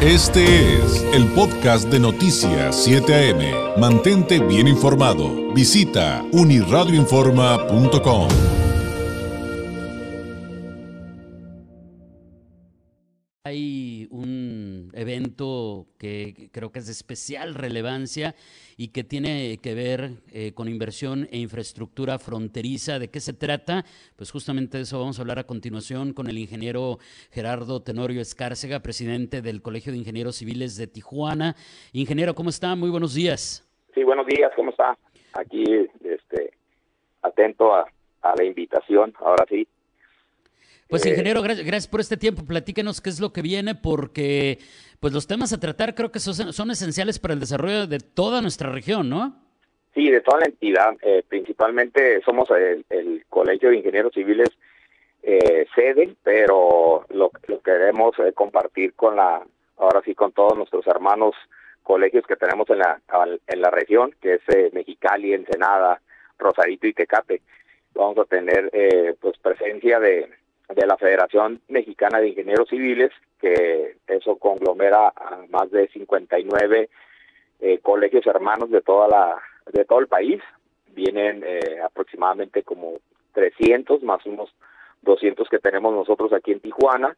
Este es el podcast de Noticias 7 AM. Mantente bien informado. Visita uniradioinforma.com. Hay un evento que creo que es de especial relevancia y que tiene que ver eh, con inversión e infraestructura fronteriza. ¿De qué se trata? Pues justamente de eso vamos a hablar a continuación con el ingeniero Gerardo Tenorio Escárcega, presidente del Colegio de Ingenieros Civiles de Tijuana. Ingeniero, ¿cómo está? Muy buenos días. Sí, buenos días, ¿cómo está? Aquí, este, atento a, a la invitación, ahora sí. Pues Eh, ingeniero, gra- gracias por este tiempo. Platíquenos qué es lo que viene, porque pues los temas a tratar creo que son, son esenciales para el desarrollo de toda nuestra región, ¿no? Sí, de toda la entidad, eh, principalmente somos el, el Colegio de Ingenieros Civiles eh, sede, pero lo, lo queremos eh, compartir con la, ahora sí, con todos nuestros hermanos colegios que tenemos en la, en la región, que es eh, Mexicali, Ensenada, Rosarito y Tecate. Vamos a tener eh, pues presencia de, de la Federación Mexicana de Ingenieros Civiles, que eso conglomera a más de 59 eh, colegios hermanos de toda la de todo el país. Vienen eh, aproximadamente como 300 más unos 200 que tenemos nosotros aquí en Tijuana.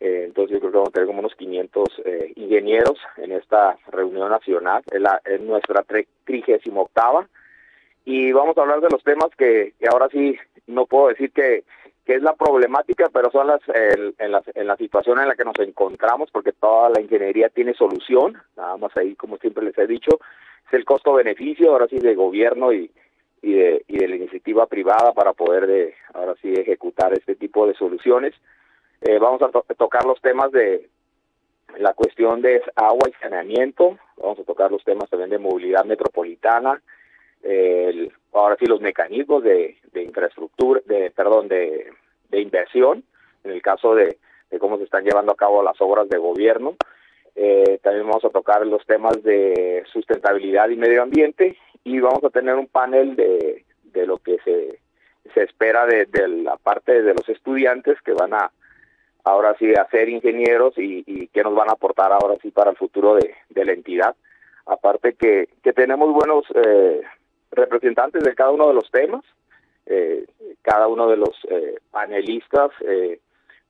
Eh, entonces yo creo que vamos a tener como unos 500 eh, ingenieros en esta reunión nacional. Es, la, es nuestra trigésima octava. Y vamos a hablar de los temas que, que ahora sí no puedo decir que que es la problemática, pero son las en, la, en la situación en la que nos encontramos, porque toda la ingeniería tiene solución, nada más ahí, como siempre les he dicho, es el costo-beneficio, ahora sí, de gobierno y, y, de, y de la iniciativa privada para poder, de ahora sí, ejecutar este tipo de soluciones. Eh, vamos a to- tocar los temas de la cuestión de agua y saneamiento, vamos a tocar los temas también de movilidad metropolitana, el, ahora sí los mecanismos de, de infraestructura, de perdón, de, de inversión, en el caso de, cómo se están llevando a cabo las obras de gobierno. Eh, también vamos a tocar los temas de sustentabilidad y medio ambiente y vamos a tener un panel de, de lo que se, se espera de, de la parte de los estudiantes que van a ahora sí a ser ingenieros y, y que nos van a aportar ahora sí para el futuro de, de la entidad. Aparte que, que tenemos buenos eh, representantes de cada uno de los temas, eh, cada uno de los eh, panelistas, eh,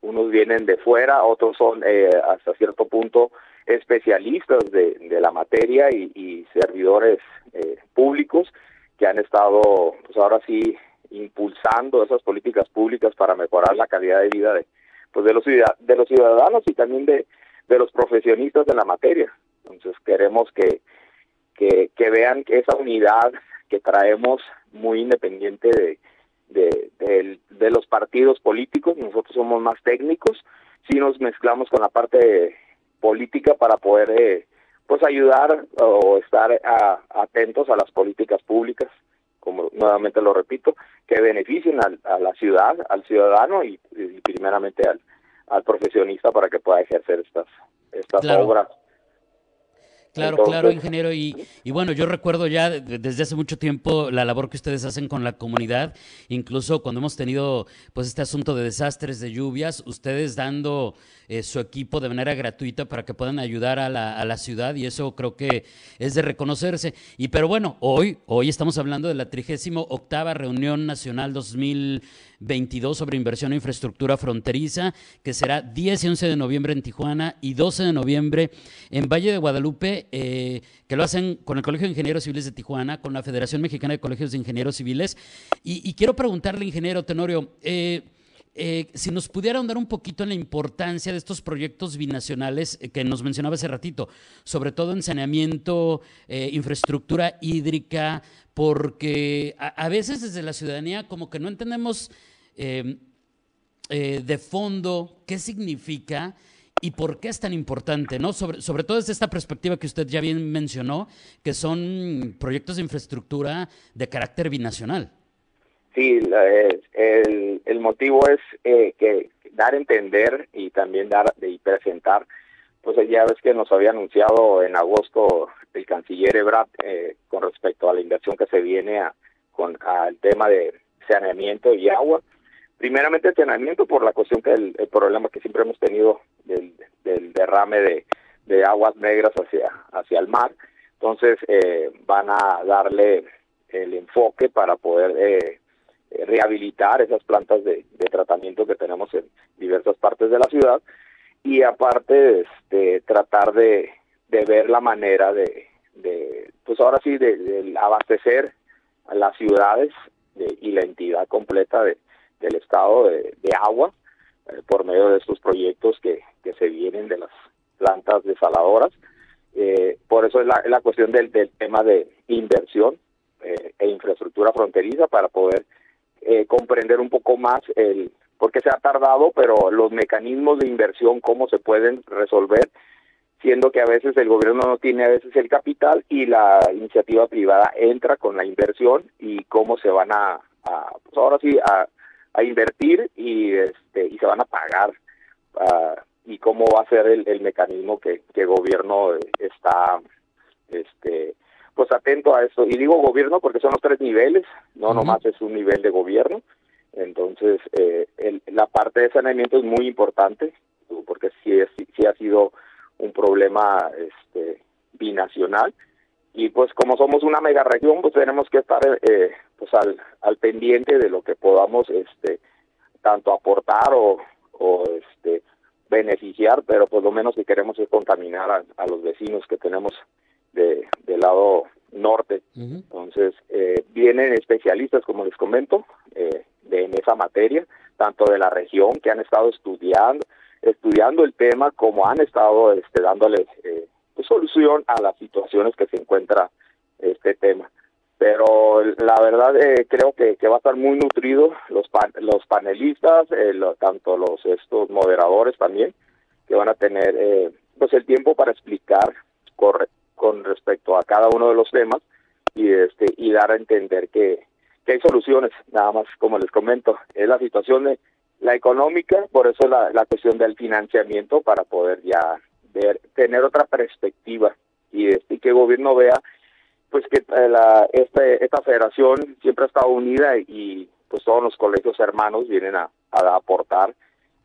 unos vienen de fuera, otros son eh, hasta cierto punto especialistas de, de la materia y, y servidores eh, públicos que han estado, pues ahora sí, impulsando esas políticas públicas para mejorar la calidad de vida de, pues de los de los ciudadanos y también de, de los profesionistas de la materia. Entonces queremos que, que, que vean que esa unidad que traemos muy independiente de, de, los partidos políticos, nosotros somos más técnicos, si nos mezclamos con la parte política para poder eh, pues ayudar o estar a- atentos a las políticas públicas, como nuevamente lo repito, que beneficien al- a la ciudad, al ciudadano y, y primeramente al, al profesionista para que pueda ejercer estas, estas Claro. obras. Claro, Entonces- claro, ingeniero. Y, y bueno, yo recuerdo ya de- desde hace mucho tiempo la labor que ustedes hacen con la comunidad, incluso cuando hemos tenido pues este asunto de desastres, de lluvias, ustedes dando eh, su equipo de manera gratuita para que puedan ayudar a la, a la ciudad y eso creo que es de reconocerse. Y pero bueno, hoy, hoy estamos hablando de la 38 octava reunión nacional 2022 sobre inversión en infraestructura fronteriza, que será 10 y 11 de noviembre en Tijuana y 12 de noviembre en Valle de Guadalupe, eh, que lo hacen con el Colegio de Ingenieros Civiles de Tijuana, con la Federación Mexicana de Colegios de Ingenieros Civiles. Y, quiero preguntarle, ingeniero Tenorio, eh, eh, si nos pudiera ahondar un poquito en la importancia de estos proyectos binacionales que nos mencionaba hace ratito, sobre todo en saneamiento, infraestructura hídrica, porque a, veces desde la ciudadanía como que no entendemos de fondo qué significa y por qué es tan importante, ¿no? Sobre, sobre todo desde esta perspectiva que usted ya bien mencionó, que son proyectos de infraestructura de carácter binacional. Sí, la- el, el motivo es eh, que dar a entender y también dar y presentar, pues ya ves que nos había anunciado en agosto el canciller Ebrard eh, con respecto a la inversión que se viene con al tema de saneamiento y agua. Primeramente saneamiento por la cuestión que el, problema que siempre hemos tenido del, del derrame de, de aguas negras hacia, hacia el mar. Entonces eh, van a darle el enfoque para poder eh, rehabilitar esas plantas de, tratamiento que tenemos en diversas partes de la ciudad y aparte este, tratar de, ver la manera de, pues ahora sí, de, abastecer a las ciudades y la entidad completa de, del estado de, agua eh, por medio de estos proyectos que, que se vienen de las plantas desaladoras. Eh, por eso es la, la cuestión del, del, tema de inversión eh, e infraestructura fronteriza para poder eh, comprender un poco más el por qué se ha tardado, pero los mecanismos de inversión, cómo se pueden resolver, siendo que a veces el gobierno no tiene a veces el capital y la iniciativa privada entra con la inversión y cómo se van a, pues ahora sí, a, a, invertir y este y se van a pagar uh, y cómo va a ser el, el mecanismo que, que el gobierno está este pues atento a eso. Y digo gobierno porque son los tres niveles, no nomás es un nivel de gobierno. Entonces, eh, la parte de saneamiento es muy importante porque sí, es, sí ha sido un problema este, binacional. Y pues como somos una mega región, pues tenemos que estar eh, pues al, al pendiente de lo que podamos este tanto aportar o, o este beneficiar, pero pues lo menos que queremos es contaminar a, a los vecinos que tenemos de, del lado norte. Entonces, eh, vienen especialistas, como les comento, eh, de, en esa materia, tanto de la región que han estado estudiando estudiando el tema, como han estado este, dándole eh, pues, solución a las situaciones que se encuentra este tema. Pero la verdad eh, creo que, que va a estar muy nutrido los los panelistas, eh, tanto los estos moderadores también, que van a tener pues el tiempo para explicar correcto con respecto a cada uno de los temas y este y dar a entender que, hay soluciones nada más como les comento. Es la situación de la económica por eso la, la cuestión del financiamiento para poder ya ver tener otra perspectiva y este que el gobierno vea pues que eh, la este, esta federación siempre ha estado unida y pues todos los colegios hermanos vienen a, a aportar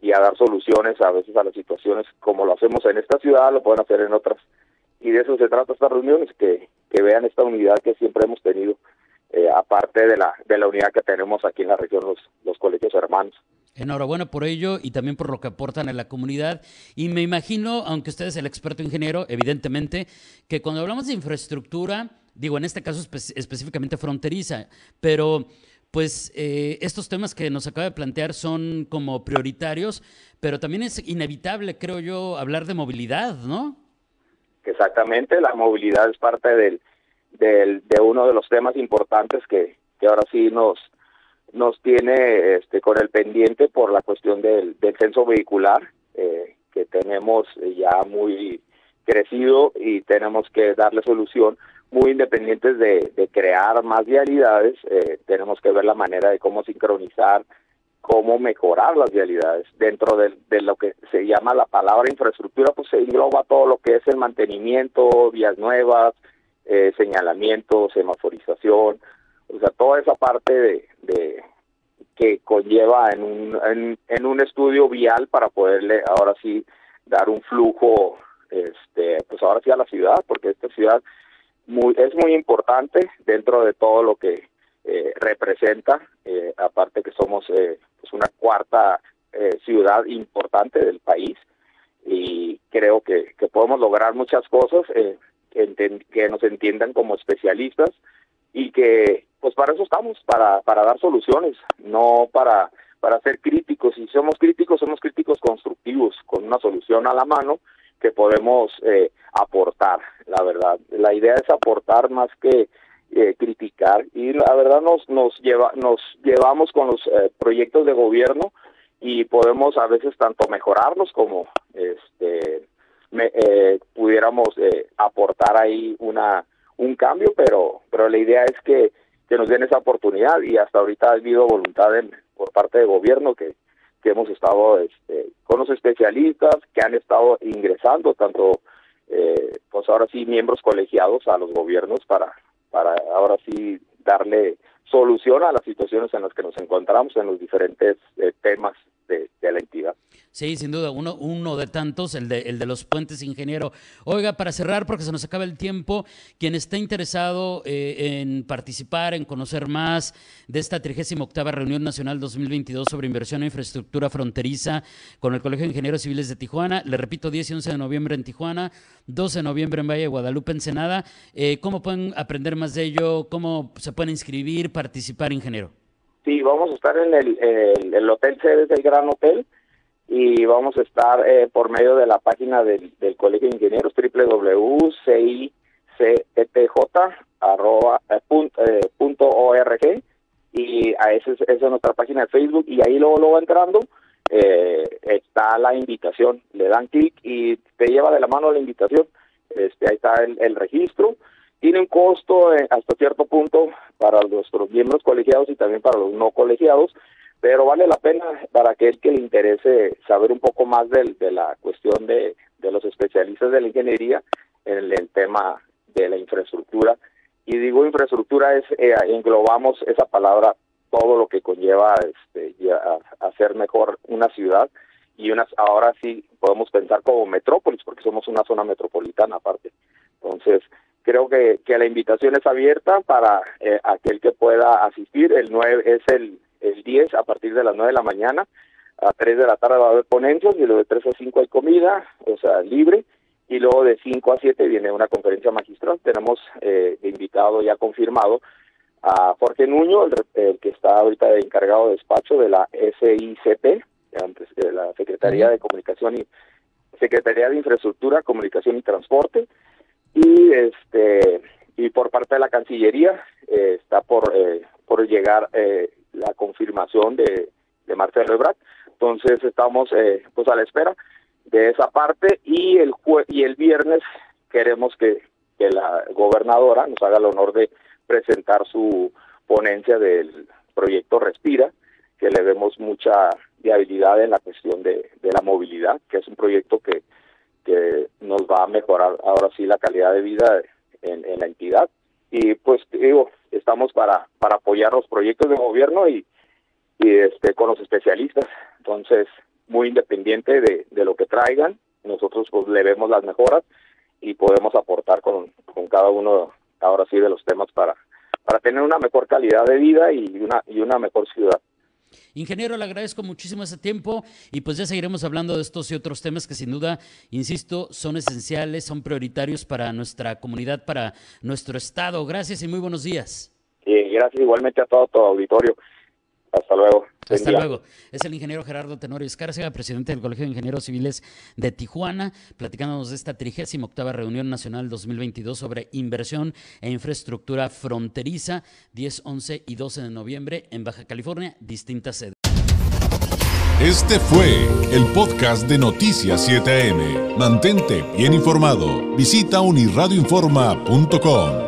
y a dar soluciones a veces a las situaciones como lo hacemos en esta ciudad lo pueden hacer en otras y de eso se trata estas reuniones, que, que vean esta unidad que siempre hemos tenido, eh, aparte de la, de la unidad que tenemos aquí en la región, los, los colegios hermanos. Enhorabuena por ello y también por lo que aportan a la comunidad. Y me imagino, aunque usted es el experto ingeniero, evidentemente, que cuando hablamos de infraestructura, digo, en este caso específicamente fronteriza, pero pues eh, estos temas que nos acaba de plantear son como prioritarios, pero también es inevitable, creo yo, hablar de movilidad, ¿no? Exactamente, la movilidad es parte del, del, de uno de los temas importantes que, que ahora sí nos, nos tiene este, con el pendiente por la cuestión del, del censo vehicular, eh, que tenemos ya muy crecido y tenemos que darle solución muy independientes de, crear más vialidades, eh, tenemos que ver la manera de cómo sincronizar cómo mejorar las vialidades. Dentro de, lo que se llama la palabra infraestructura, pues se engloba todo lo que es el mantenimiento, vías nuevas, eh, señalamiento, semaforización, o sea, toda esa parte de, de que conlleva en un, en, un estudio vial para poderle ahora sí dar un flujo, este, pues ahora sí a la ciudad, porque esta ciudad muy, es muy importante dentro de todo lo que eh, representa, eh, aparte que somos eh, pues una cuarta eh, ciudad importante del país y creo que, que podemos lograr muchas cosas eh, que nos entiendan como especialistas y que pues para eso estamos, para, para dar soluciones, no para, para ser críticos. Si somos críticos, somos críticos constructivos, con una solución a la mano que podemos eh, aportar, la verdad. La idea es aportar más que eh, criticar y la verdad nos nos lleva nos llevamos con los eh, proyectos de gobierno y podemos a veces tanto mejorarlos como este me, eh, pudiéramos eh, aportar ahí una un cambio pero pero la idea es que que nos den esa oportunidad y hasta ahorita ha habido voluntad en, por parte del gobierno que que hemos estado este, con los especialistas que han estado ingresando tanto eh, pues ahora sí miembros colegiados a los gobiernos para para ahora sí darle solución a las situaciones en las que nos encontramos en los diferentes eh, temas de, la entidad. Sí, sin duda, uno, uno de tantos, el de, el de los puentes, ingeniero. Oiga, para cerrar, porque se nos acaba el tiempo, quien esté interesado eh, en participar, en conocer más de esta 38 Reunión Nacional 2022 sobre inversión en infraestructura fronteriza con el Colegio de Ingenieros Civiles de Tijuana, le repito, 10 y 11 de noviembre en Tijuana, 12 de noviembre en Valle de Guadalupe, Ensenada. Eh, ¿Cómo pueden aprender más de ello? ¿Cómo se pueden inscribir, participar, ingeniero? Sí, vamos a estar en el, el, hotel sede del Gran Hotel y vamos a estar eh, por medio de la página del, del Colegio de Ingenieros www.cictj.org eh, y a ese, esa es nuestra página de Facebook y ahí luego, luego entrando eh, está la invitación, le dan clic y te lleva de la mano la invitación, este ahí está el registro tiene un costo eh, hasta cierto punto para nuestros miembros colegiados y también para los no colegiados, pero vale la pena para aquel que le interese saber un poco más de, la cuestión de, los especialistas de la ingeniería en el, tema de la infraestructura. Y digo infraestructura es, eh, englobamos esa palabra, todo lo que conlleva este, hacer mejor una ciudad y unas, ahora sí podemos pensar como metrópolis, porque somos una zona metropolitana aparte. Entonces, creo que, que la invitación es abierta para eh, aquel que pueda asistir. El 9 es el, el 10 a partir de las 9 de la mañana. A 3 de la tarde va a haber ponencias y luego de 3 a 5 hay comida, o sea, libre. Y luego de 5 a 7 viene una conferencia magistral. Tenemos eh, invitado ya confirmado a Jorge Nuño, el, que está ahorita encargado de despacho de la SICP, de la Secretaría de Comunicación y Secretaría de Infraestructura, Comunicación y Transporte y este y por parte de la Cancillería eh, está por eh, por llegar eh, la confirmación de, de Marcelo Ebrard. Entonces estamos pues a la espera de esa parte y el y el viernes queremos que, que la gobernadora nos haga el honor de presentar su ponencia del proyecto Respira, que le vemos mucha viabilidad en la cuestión de, de la movilidad, que es un proyecto que que nos va a mejorar ahora sí la calidad de vida en, la entidad. Y pues digo, estamos para, para apoyar los proyectos de gobierno y, y este con los especialistas. Entonces, muy independiente de, de lo que traigan, nosotros pues le vemos las mejoras y podemos aportar con, con cada uno ahora sí de los temas para, para tener una mejor calidad de vida y una, y una mejor ciudad. Ingeniero, le agradezco muchísimo ese tiempo y pues ya seguiremos hablando de estos y otros temas que sin duda, insisto, son esenciales, son prioritarios para nuestra comunidad, para nuestro estado. Gracias y muy buenos días. Y gracias igualmente a todo tu auditorio. Hasta luego. Hasta luego. Es el ingeniero Gerardo Tenorio Escárcega, presidente del Colegio de Ingenieros Civiles de Tijuana, platicándonos de esta 38 Reunión Nacional 2022 sobre inversión e infraestructura fronteriza, 10, 11 y 12 de noviembre en Baja California, distintas sedes. Este fue el podcast de Noticias 7am. Mantente bien informado. Visita unirradioinforma.com.